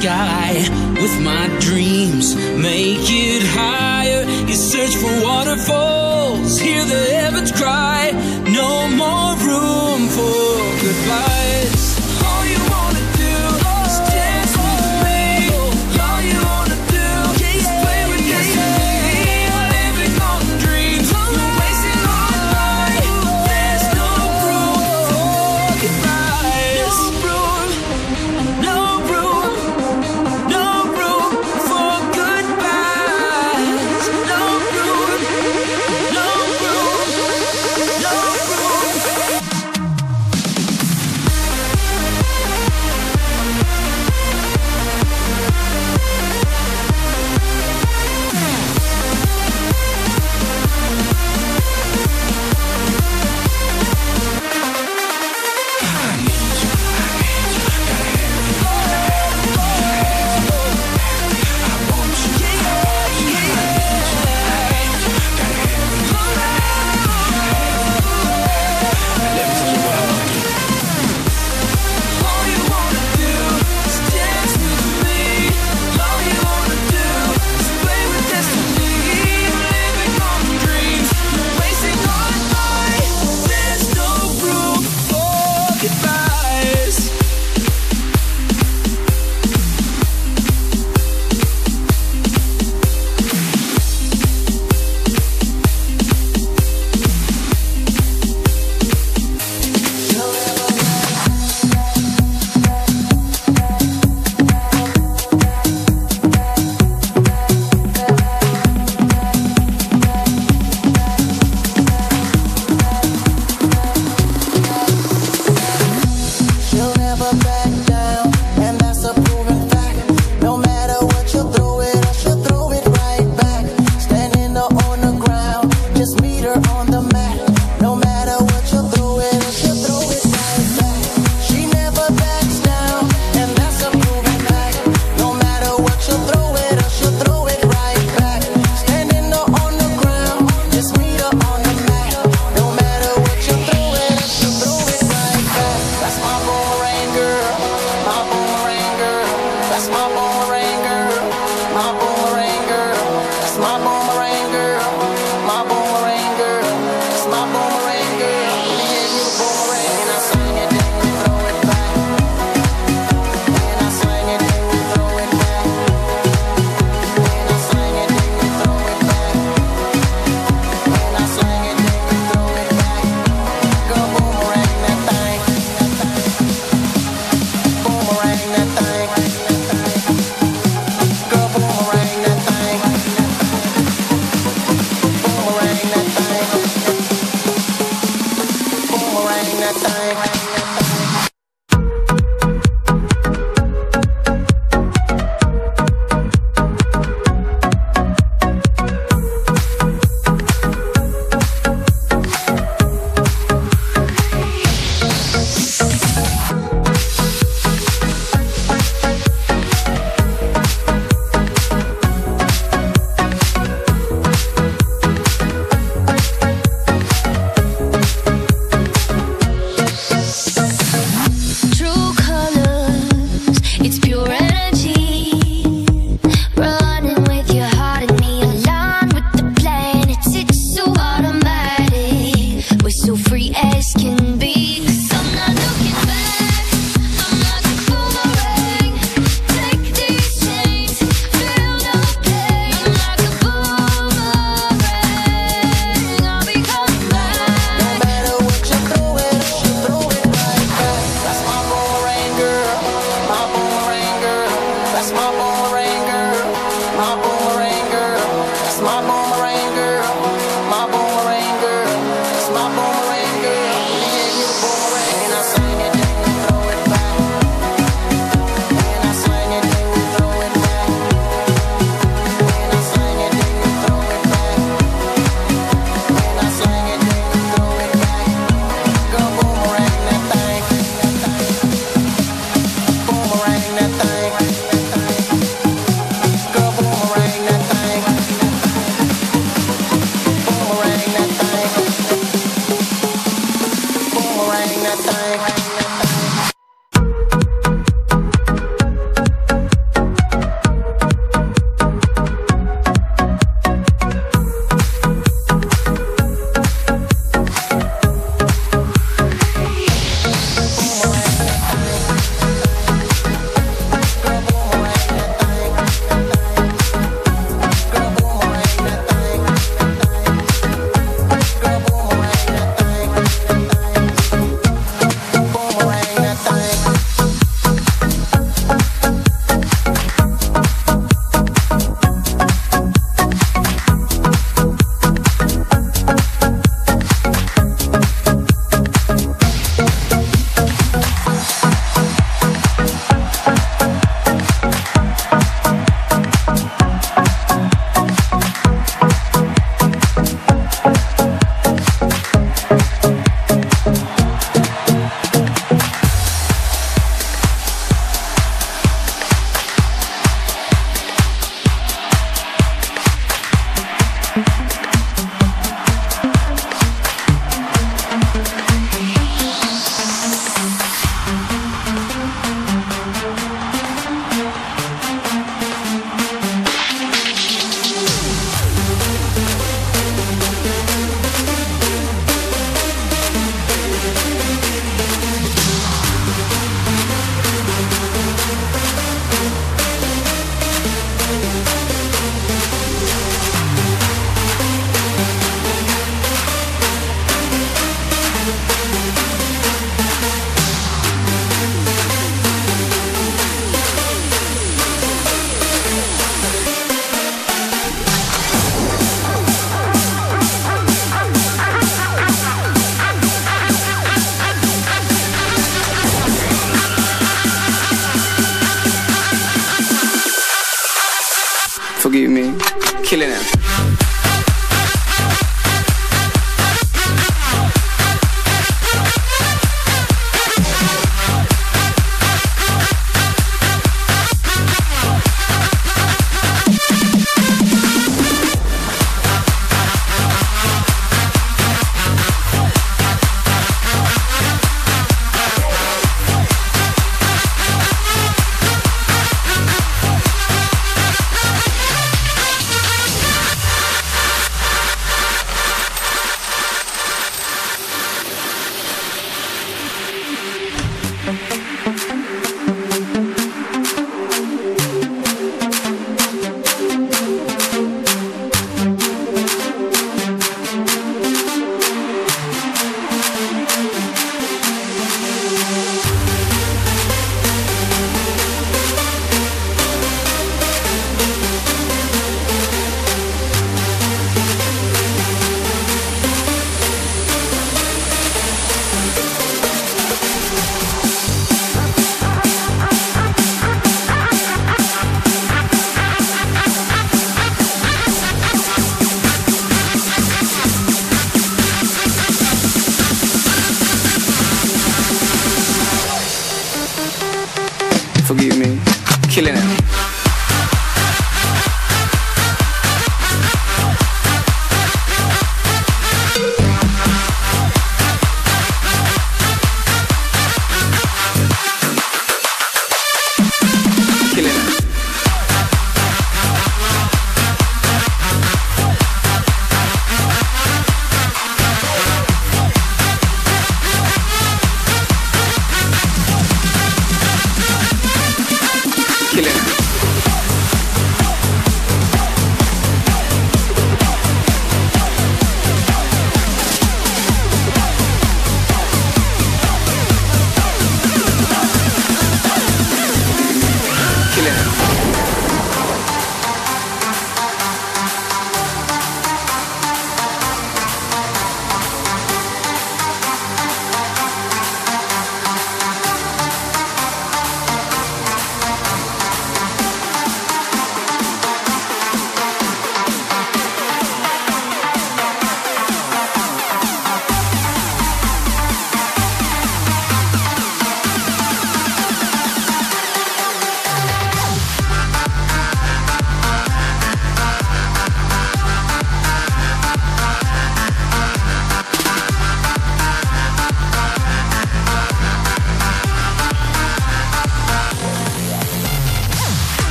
sky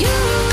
you.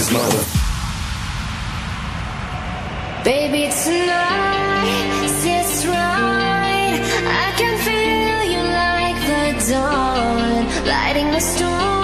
His mother. Baby, tonight it's right. I can feel you like the dawn, lighting the storm.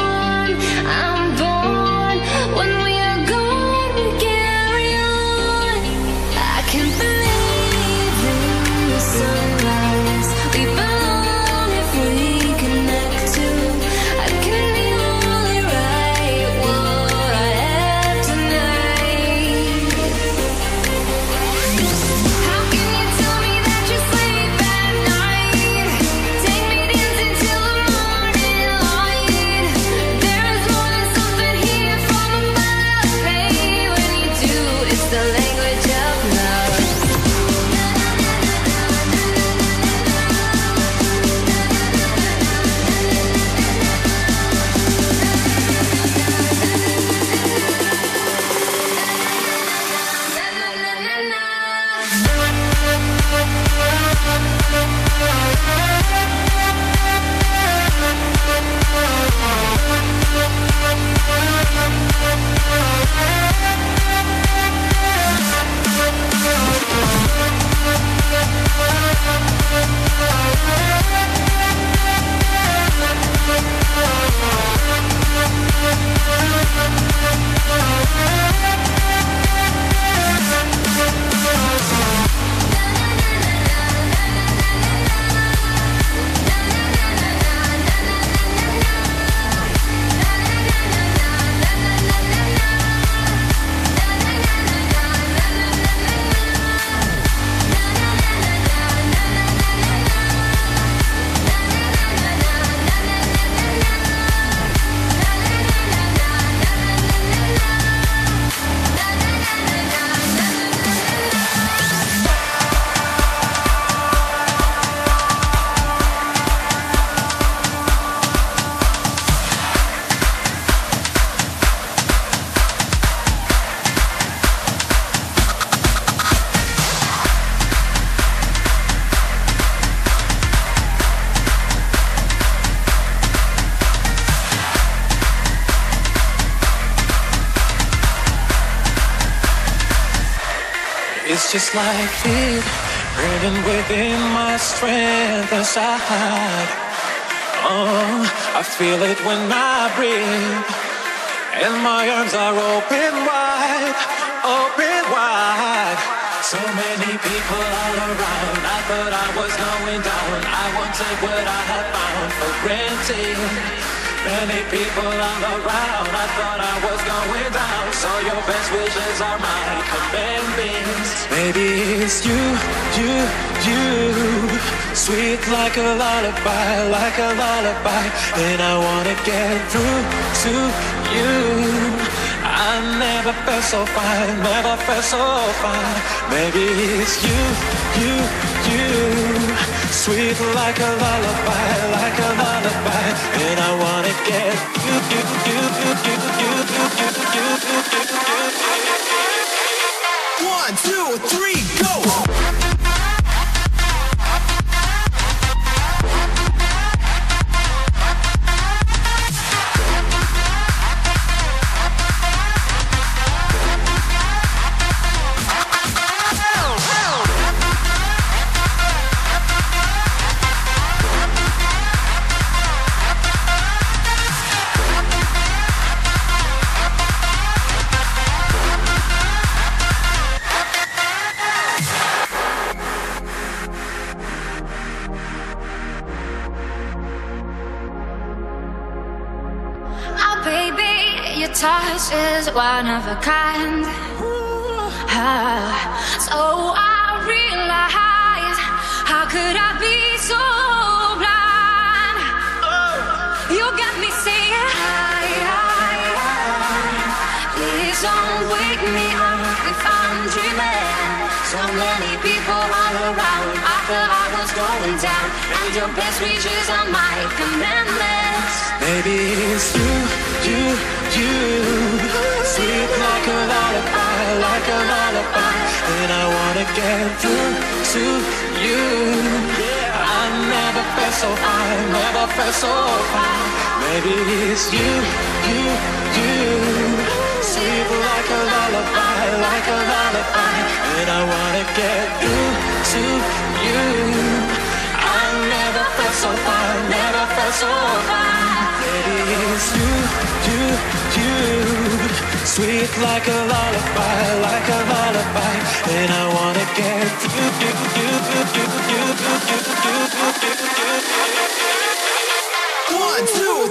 Just like it, burning within my strength inside. Oh, I feel it when I breathe, and my arms are open wide, open wide. So many people all around. I thought I was going down. I won't take what I have found for granted. Many people all around. I thought I was going down. So your best wishes are my commandments. Maybe it's you, you, you. Sweet like a lullaby, like a lullaby. And I wanna get through to you. I never felt so fine, never felt so fine. Maybe it's you, you, you. Sweet like a lullaby, like a lullaby. And I wanna get you, you, you, you, you, you, you, you, you, you, you. One, two, three, go! One of a kind. Ah, so I realize, how could I be so blind? You got me saying, hi, hi, hi. Please don't wake me up if I'm dreaming. So many people all around. I thought I was going down, and your best wishes are my commandments. Maybe it's you, you, you. Sweet like a lullaby, like a lullaby. And I wanna get through to you. Yeah, I never felt so fine, never felt so fine. Maybe it's you, you, you. Sweet like a lullaby, like a lullaby. And I wanna get through to you. I never felt so fine, never felt so fine. Maybe it's you, you, you. Sweet like a lullaby, like a lullaby. And I wanna get you, you, you, you, you, you, you, you, you, you, you. One, two,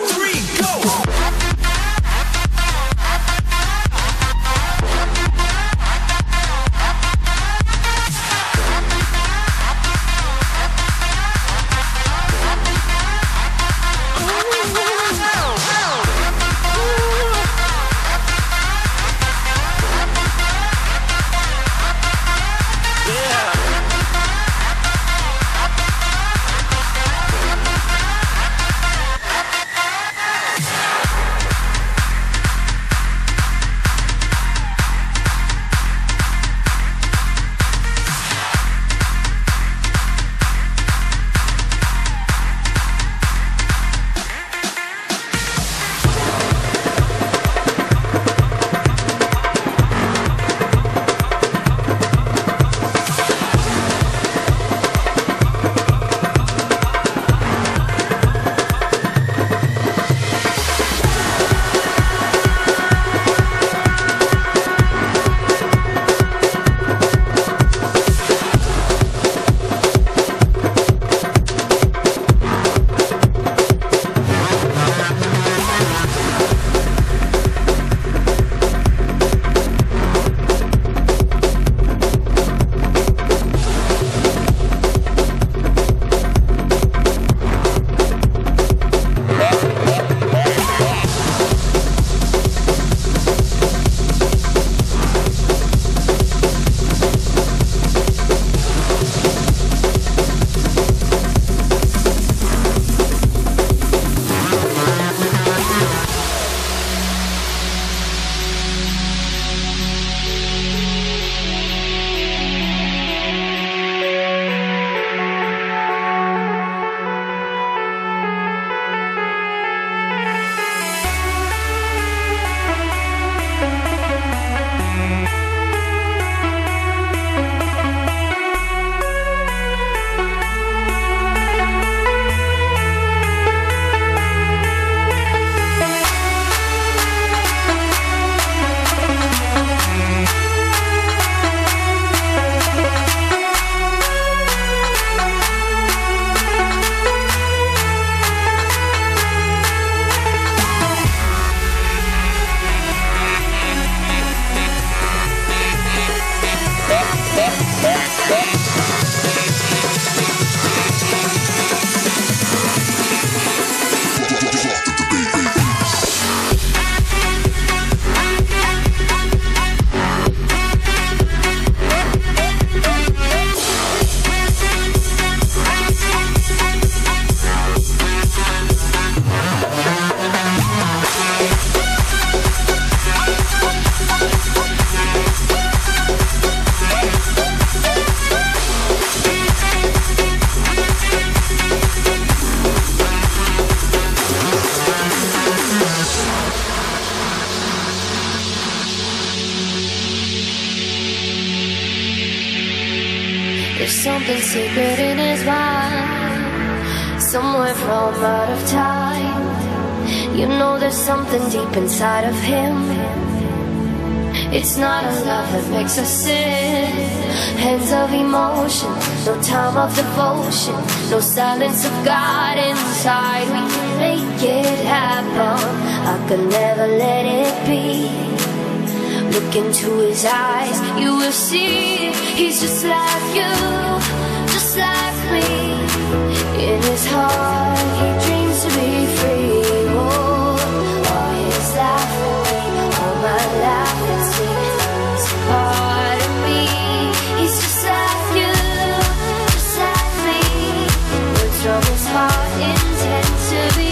Woo! Something deep inside of him. It's not a love that makes us sin. Hands of emotion, no time of devotion, no silence of God inside. We can make it happen. I could never let it be. Look into his eyes, you will see he's just like you, just like me. In his heart, Words from his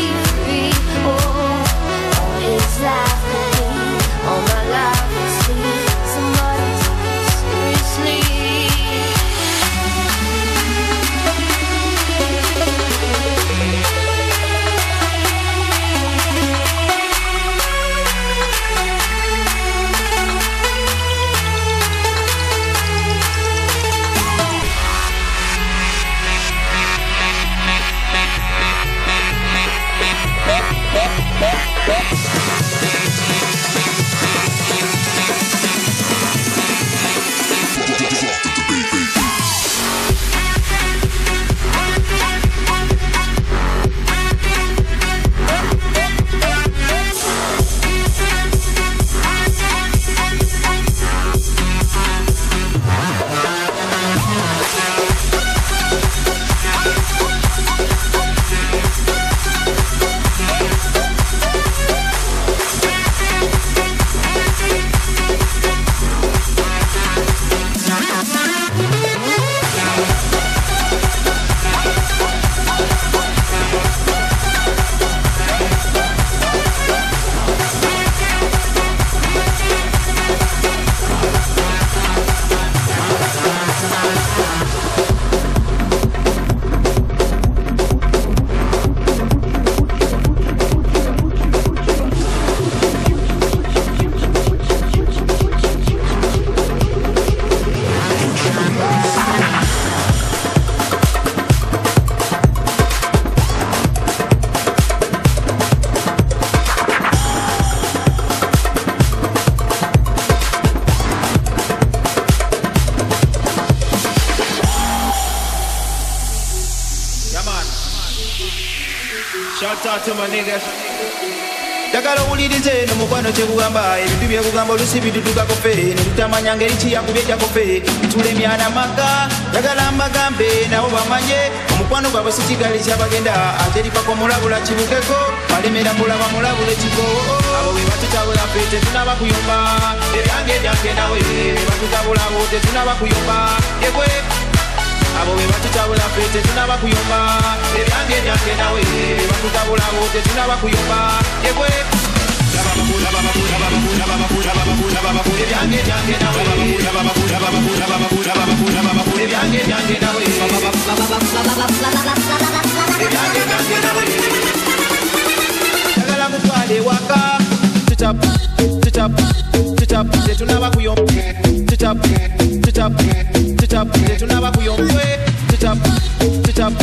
njagala owulirize eno mukwano kyekugamba ebintu byekugamba olusi bidudukako fe. Netutamanya ngeri kiyakubye jakofe bitula emyana maka njagala mbagambe nabo bamanye omukwano gwabwe sikigali kyabagenda ate lipako mulabula kibukeko balemera mulaba mulabule kiko abo be batutabula fe tetunaba kuyomba ebyange byange nawe batutabula bo tetunaba kuyomba yegwe abo be batutabula fe tetunaba kuyomba ebyange byange nawe batutabula bo tetunaba kuyomba yegwe ebyange ebyange ebyange mutwale waka. Tutap tutap tutap tetunaba kuyomba tutap tutap tutap tetunaba kuyombwe tutap tutap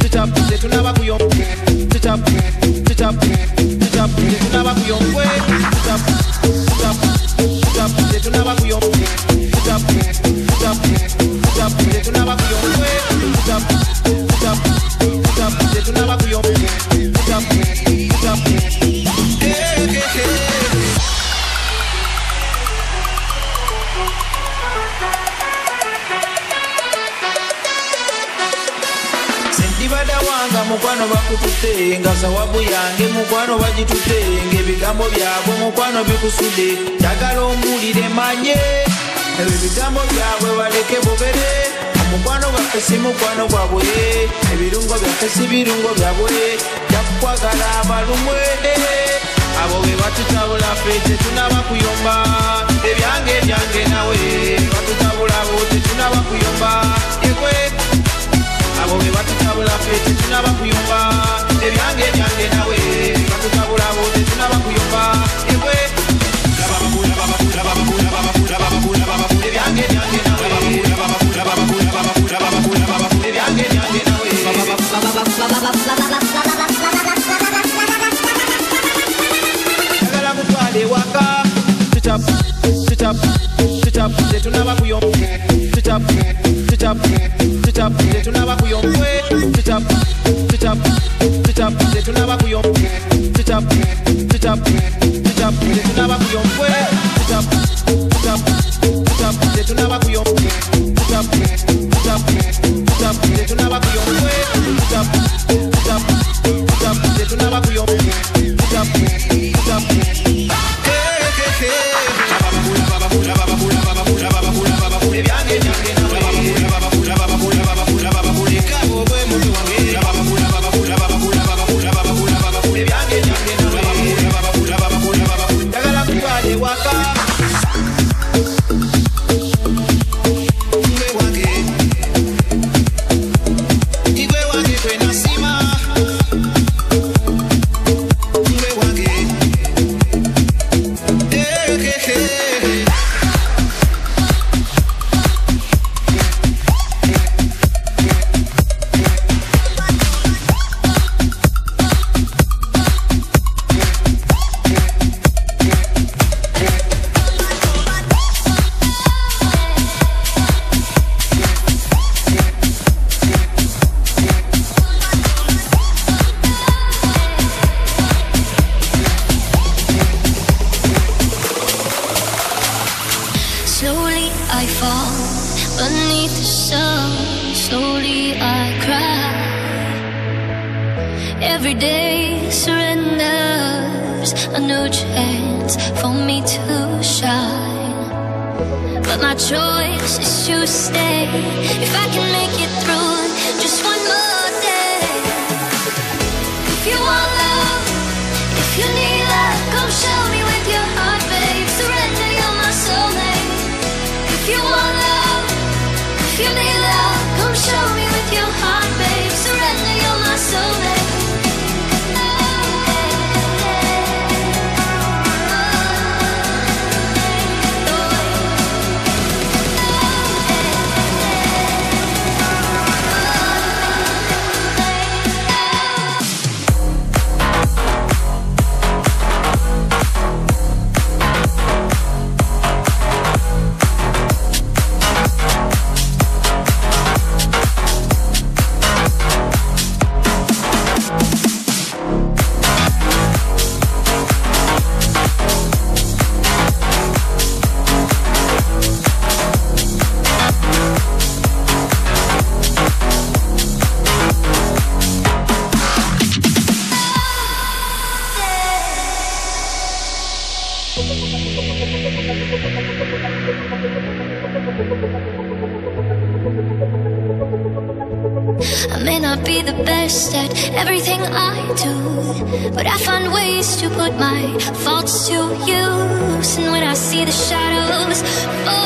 tutap tetunaba kuyomba tutap tutap tutap tetunaba kuyombwe tutap tutap tutap tetunaba kuyomba tutap tutap tutap tetunaba kuyombwe tutap bakututte nga zawabu yange mukwano bagitutte ng'ebigambo byabwe mukwano bikusudde. Njagala omuwulire manye. Ebigambo byabwe baleke bobere omukwano gwaffe si mukwano gwabwe ebirungo byaffe si birungo byabwe jakukwagala abalumwe. Abo be batutabula ffe tetunaba kuyomba. Ebyange ebyange nawe batutabula bo tetunaba kuyomba. Yegwe abo be batutabula ffe tetunaba kuyomba ebyange ebyange nawe. Bakutabula bude tunabakuyomba ewe agua frío If you need love, come show me. to put my faults to use. And when I see the shadows fall.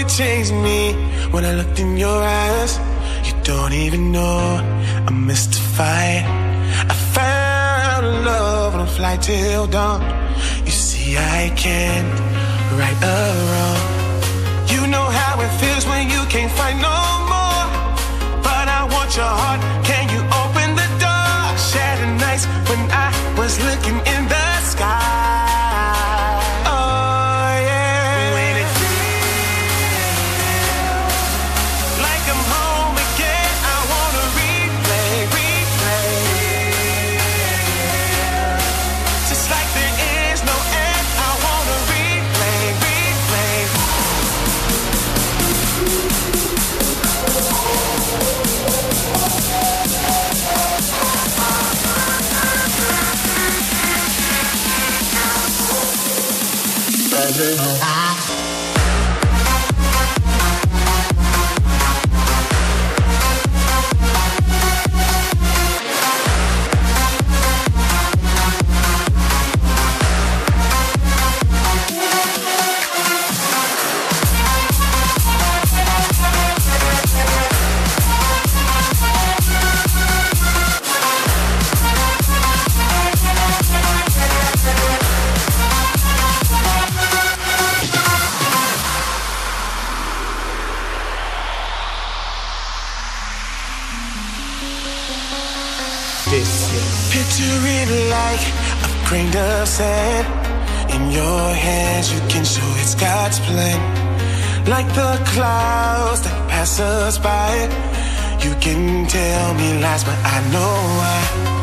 It changed me when I looked in your eyes. You don't even know I'm mystified. I found love on a flight till dawn. You see, I can't right or wrong. You know how it feels when you can't find no more. But I want your heart. Can you open the door? Shadow nights when I was looking in the of sand in your hands. You can show it's God's plan. Like the clouds that pass us by. You can tell me lies, but I know why.